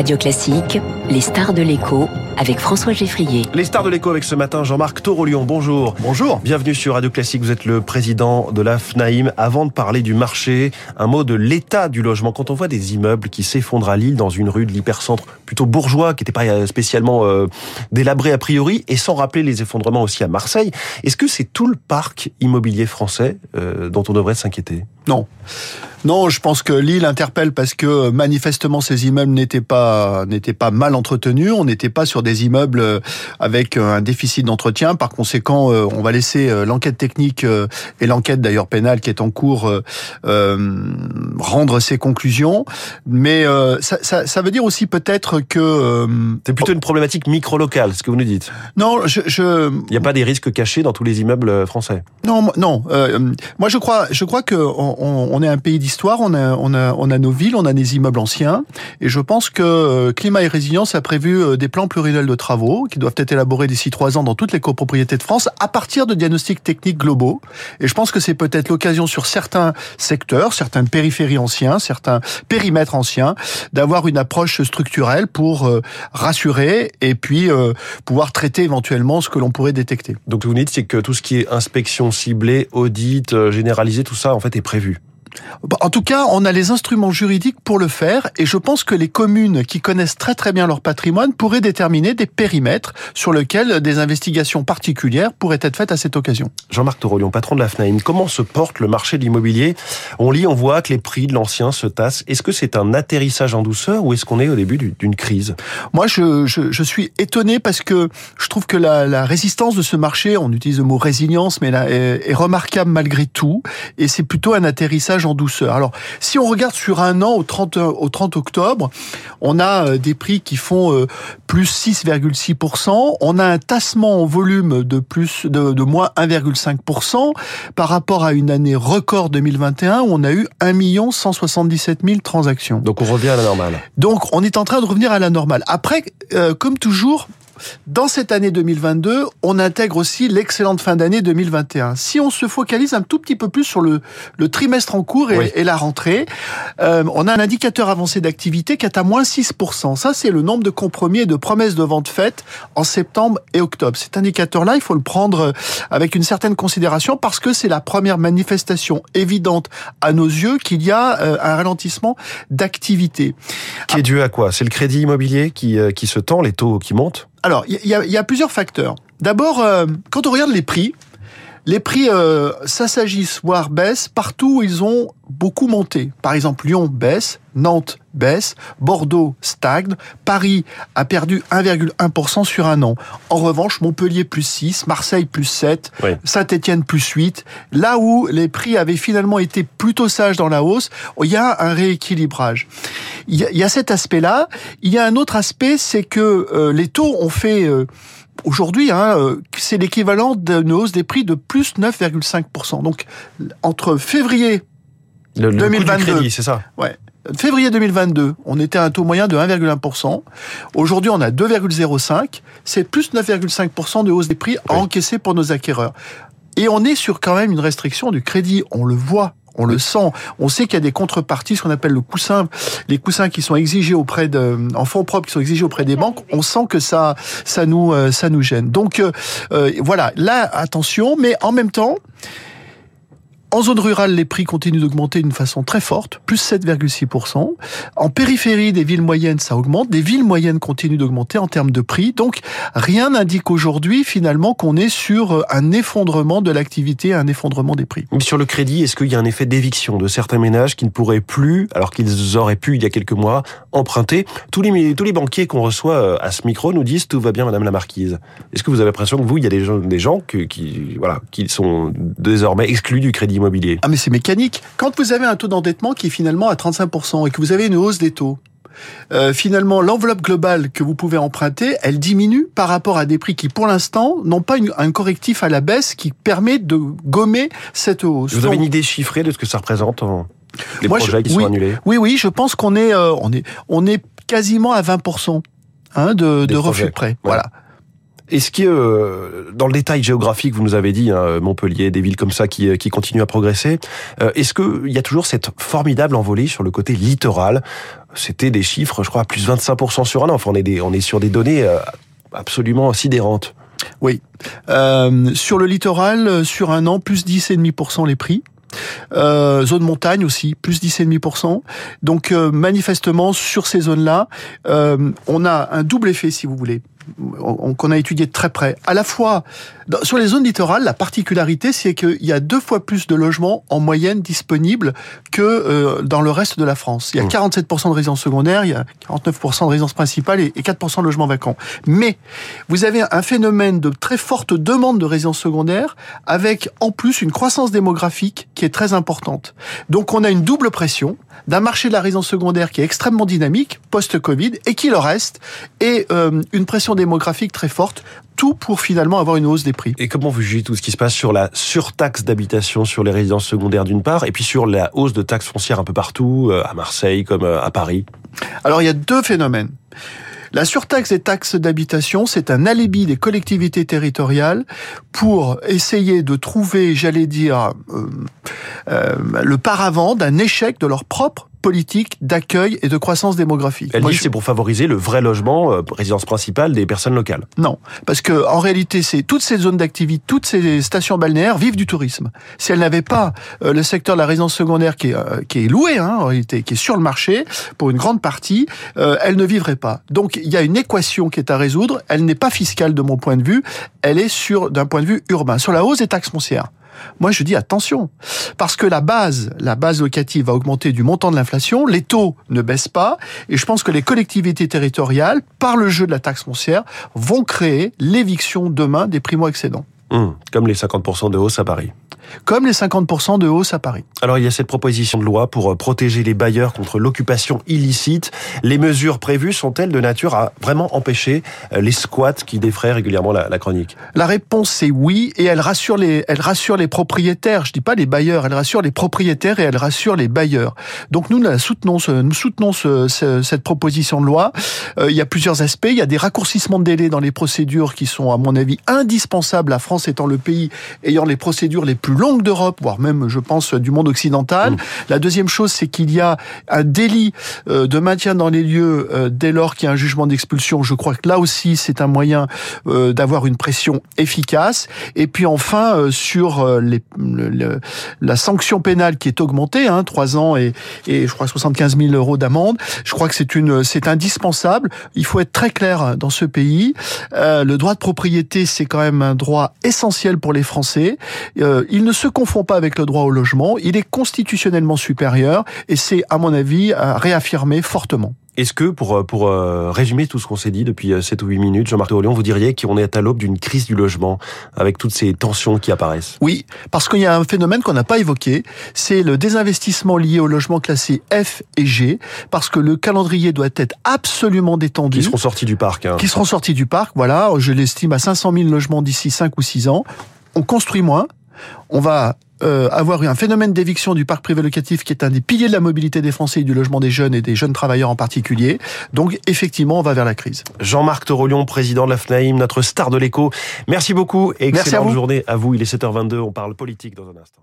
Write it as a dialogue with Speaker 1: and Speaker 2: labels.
Speaker 1: Radio Classique, les stars de l'écho avec François Geffrier.
Speaker 2: Les stars de l'écho avec ce matin Jean-Marc Torolion. Bonjour.
Speaker 3: Bonjour.
Speaker 2: Bienvenue sur Radio Classique. Vous êtes le président de la FNAIM. Avant de parler du marché, un mot de l'état du logement. Quand on voit des immeubles qui s'effondrent à Lille dans une rue de l'hypercentre plutôt bourgeois, qui n'était pas euh, spécialement euh, délabré a priori, et sans rappeler les effondrements aussi à Marseille, est-ce que c'est tout le parc immobilier français euh, dont on devrait s'inquiéter?
Speaker 3: Non. Non, je pense que Lille interpelle parce que manifestement ces immeubles n'étaient pas n'étaient pas mal entretenus. On n'était pas sur des immeubles euh, avec un déficit d'entretien. Par conséquent, euh, on va laisser euh, l'enquête technique et l'enquête d'ailleurs pénale qui est en cours euh, rendre ses conclusions. Mais ça, ça, ça, veut dire aussi peut-être que
Speaker 2: c'est plutôt une problématique micro-locale, ce que vous nous dites.
Speaker 3: Non, je, je...
Speaker 2: il n'y a pas des risques cachés dans tous les immeubles français.
Speaker 3: Non, non. moi, je crois, je crois que on, on est un pays histoire, on a, on, a, on a nos villes, on a des immeubles anciens, et je pense que euh, Climat et Résilience a prévu euh, des plans pluriannuels de travaux qui doivent être élaborés d'ici trois ans dans toutes les copropriétés de France à partir de diagnostics techniques globaux. Et je pense que c'est peut-être l'occasion sur certains secteurs, certaines périphéries anciens, certains périmètres anciens, d'avoir une approche structurelle pour euh, rassurer et puis pouvoir traiter éventuellement ce que l'on pourrait détecter.
Speaker 2: Donc vous dites c'est que tout ce qui est inspection ciblée, audit, généralisé, tout ça en fait est prévu.
Speaker 3: Bah, en tout cas, on a les instruments juridiques pour le faire et je pense que les communes qui connaissent très très bien leur patrimoine pourraient déterminer des périmètres sur lesquels des investigations particulières pourraient être faites à cette occasion.
Speaker 2: Jean-Marc Torolion, patron de la FNAIM, comment se porte le marché de l'immobilier? On lit, on voit que les prix de l'ancien se tassent. Est-ce que c'est un atterrissage en douceur ou est-ce qu'on est au début d'une crise?
Speaker 3: Moi, je, je, je, suis étonné parce que je trouve que la, la, résistance de ce marché, on utilise le mot résilience, mais là, est, est remarquable malgré tout et c'est plutôt un atterrissage en douceur. Alors, si on regarde sur un an au 30, au 30 octobre, on a euh, des prix qui font euh, plus 6,6%. On a un tassement en volume de plus de, de moins 1,5% par rapport à une année record 2021 où on a eu 1 177 000 transactions.
Speaker 2: Donc on revient à la normale.
Speaker 3: Donc on est en train de revenir à la normale. Après, euh, comme toujours, dans cette année 2022, on intègre aussi l'excellente fin d'année 2021. Si on se focalise un tout petit peu plus sur le, le trimestre en cours et, et la rentrée, euh, on a un indicateur avancé d'activité qui est à moins 6%. Ça, c'est le nombre de compromis et de promesses de vente faites en septembre et octobre. Cet indicateur-là, il faut le prendre avec une certaine considération parce que c'est la première manifestation évidente à nos yeux qu'il y a euh, un ralentissement d'activité.
Speaker 2: Qui est dû à quoi? C'est le crédit immobilier qui, euh, qui se tend, les taux qui montent?
Speaker 3: Alors, il y, y a, plusieurs facteurs. D'abord, euh, quand on regarde les prix, les prix euh, s'assagissent, voire baissent, partout où ils ont beaucoup monté. Par exemple, Lyon baisse, Nantes baisse, Bordeaux stagne, Paris a perdu 1,1% sur un an. En revanche, Montpellier plus 6, Marseille plus 7, Saint-Étienne plus 8. Là où les prix avaient finalement été plutôt sages dans la hausse, il y a un rééquilibrage. Il y a, cet aspect-là. Il y a un autre aspect, c'est que euh, les taux ont fait... Euh, aujourd'hui, hein, euh, c'est l'équivalent d'une hausse des prix de plus 9,5%. Donc, entre février
Speaker 2: le, 2022, c'est ça?
Speaker 3: Ouais. Février 2022, on était à un taux moyen de 1,1%. Aujourd'hui, on a 2,05. C'est plus 9,5% de hausse des prix à encaisser pour nos acquéreurs. Et on est sur quand même une restriction du crédit. On le voit on le sent. On sait qu'il y a des contreparties, ce qu'on appelle le coussin, les coussins qui sont exigés auprès de, en fonds propres, qui sont exigés auprès des banques. On sent que ça, ça nous, euh, ça nous gêne. Donc euh, euh, voilà, là attention, mais en même temps. En zone rurale, les prix continuent d'augmenter d'une façon très forte, plus 7,6%. En périphérie des villes moyennes, ça augmente. Des villes moyennes continuent d'augmenter en termes de prix. Donc, rien n'indique aujourd'hui, finalement, qu'on est sur euh, un effondrement de l'activité, un effondrement des prix.
Speaker 2: Sur le crédit, est-ce qu'il y a un effet d'éviction de certains ménages qui ne pourraient plus, alors qu'ils auraient pu, il y a quelques mois, emprunter? Tous les, tous les banquiers qu'on reçoit euh, à ce micro nous disent tout va bien, madame la marquise. Est-ce que vous avez l'impression que vous, il y a des gens, des gens qui, voilà, qui sont désormais exclus du crédit
Speaker 3: Ah mais c'est mécanique. Quand vous avez un taux d'endettement qui est finalement à 35% et que vous avez une hausse des taux, euh, finalement, l'enveloppe globale que vous pouvez emprunter, elle diminue par rapport à des prix qui, pour l'instant, n'ont pas un correctif à la baisse qui permet de gommer cette hausse.
Speaker 2: Vous avez une idée chiffrée de ce que ça représente en... les projets qui
Speaker 3: oui,
Speaker 2: sont annulés?
Speaker 3: Oui, oui, je pense qu'on est, euh, on est, on est quasiment à 20% hein, de, de refus de prêt. Voilà.
Speaker 2: Est-ce que euh, dans le détail géographique, vous nous avez dit hein, Montpellier, des villes comme ça qui, qui continuent à progresser, euh, est-ce qu'il y a toujours cette formidable envolée sur le côté littoral? C'était des chiffres, je crois, plus 25% sur un an. Enfin, on est, des, on est sur des données euh, absolument sidérantes.
Speaker 3: Oui. Euh, sur le littoral, sur un an, plus 10,5% les prix. Euh, zone montagne aussi, plus 10,5%. Donc euh, manifestement, sur ces zones-là, euh, on a un double effet, si vous voulez qu'on a étudié de très près. À la fois, sur les zones littorales, la particularité, c'est qu'il y a deux fois plus de logements en moyenne disponibles que euh, dans le reste de la France. Il y a 47% mmh. de résidences secondaires, il y a 49% de résidences principales et 4% de logements vacants. Mais vous avez un phénomène de très forte demande de résidences secondaires avec en plus une croissance démographique qui est très importante. Donc on a une double pression d'un marché de la résidence secondaire qui est extrêmement dynamique post-Covid et qui le reste et euh, une pression démographique très forte, tout pour finalement avoir une hausse des prix.
Speaker 2: Et comment vous jugez tout ce qui se passe sur la surtaxe d'habitation sur les résidences secondaires d'une part, et puis sur la hausse de taxes foncières un peu partout, euh, à Marseille comme euh, à Paris?
Speaker 3: Alors il y a deux phénomènes. La surtaxe des taxes d'habitation, c'est un alibi des collectivités territoriales pour essayer de trouver, j'allais dire, euh, euh, le paravent d'un échec de leur propre politique d'accueil et de croissance démographique.
Speaker 2: Elle dit c'est pour favoriser le vrai logement, euh, résidence principale des personnes locales.
Speaker 3: Non, parce que en réalité, c'est toutes ces zones d'activité, toutes ces stations balnéaires vivent du tourisme. Si elles n'avaient pas euh, le secteur de la résidence secondaire qui est, euh, qui est loué, hein, en réalité, qui est sur le marché pour une grande partie, elles ne vivraient pas. Donc il y a une équation qui est à résoudre. Elle n'est pas fiscale de mon point de vue. Elle est sur d'un point de vue urbain, sur la hausse des taxes foncières. Moi, je dis attention, parce que la base, la base locative va augmenter du montant de l'inflation, les taux ne baissent pas, et je pense que les collectivités territoriales, par le jeu de la taxe foncière, vont créer l'éviction demain des primo-excédents.
Speaker 2: Hum, comme les 50% de hausse à Paris
Speaker 3: comme les 50% de hausse à Paris.
Speaker 2: Alors il y a cette proposition de loi pour euh, protéger les bailleurs contre l'occupation illicite. Les mesures prévues sont-elles de nature à vraiment empêcher euh, les squats qui défraient régulièrement la, chronique?
Speaker 3: La réponse c'est oui et elle rassure les elle rassure les propriétaires. Je dis pas les bailleurs, elle rassure les propriétaires et elle rassure les bailleurs. Donc nous nous soutenons nous soutenons cette proposition de loi. Euh, il y a plusieurs aspects. Il y a des raccourcissements de délai dans les procédures qui sont à mon avis indispensables. La France étant le pays ayant les procédures les plus longue d'Europe, voire même, je pense, du monde occidental. Mm. La deuxième chose, c'est qu'il y a un délit euh, de maintien dans les lieux euh, dès lors qu'il y a un jugement d'expulsion. Je crois que là aussi, c'est un moyen euh, d'avoir une pression efficace. Et puis enfin, sur les, la sanction pénale qui est augmentée, hein, 3 ans et, et je crois 75 000 euros d'amende, je crois que c'est une, c'est indispensable. Il faut être très clair dans ce pays. le droit de propriété, c'est quand même un droit essentiel pour les Français. il ne ne se confond pas avec le droit au logement, il est constitutionnellement supérieur et c'est, à mon avis, à réaffirmer fortement.
Speaker 2: Est-ce que, pour, euh, pour euh, résumer tout ce qu'on s'est dit depuis 7 euh, ou 8 minutes, Jean-Marc Théolion, vous diriez qu'on est à l'aube d'une crise du logement, avec toutes ces tensions qui apparaissent?
Speaker 3: Oui, parce qu'il y a un phénomène qu'on n'a pas évoqué, c'est le désinvestissement lié au logement classé F et G, parce que le calendrier doit être absolument détendu.
Speaker 2: Qui seront sortis du parc. Hein.
Speaker 3: Qui seront sortis du parc, voilà, je l'estime à 500 000 logements d'ici 5 ou 6 ans. On construit moins, on va euh, avoir un phénomène d'éviction du parc privé locatif qui est un des piliers de la mobilité des Français et du logement des jeunes et des jeunes travailleurs en particulier. Donc effectivement, on va vers la crise.
Speaker 2: Jean-Marc Torolion, président de la FNAIM, notre star de l'écho. Merci beaucoup et excellente journée à vous. Il est 7h22, on parle politique dans un instant.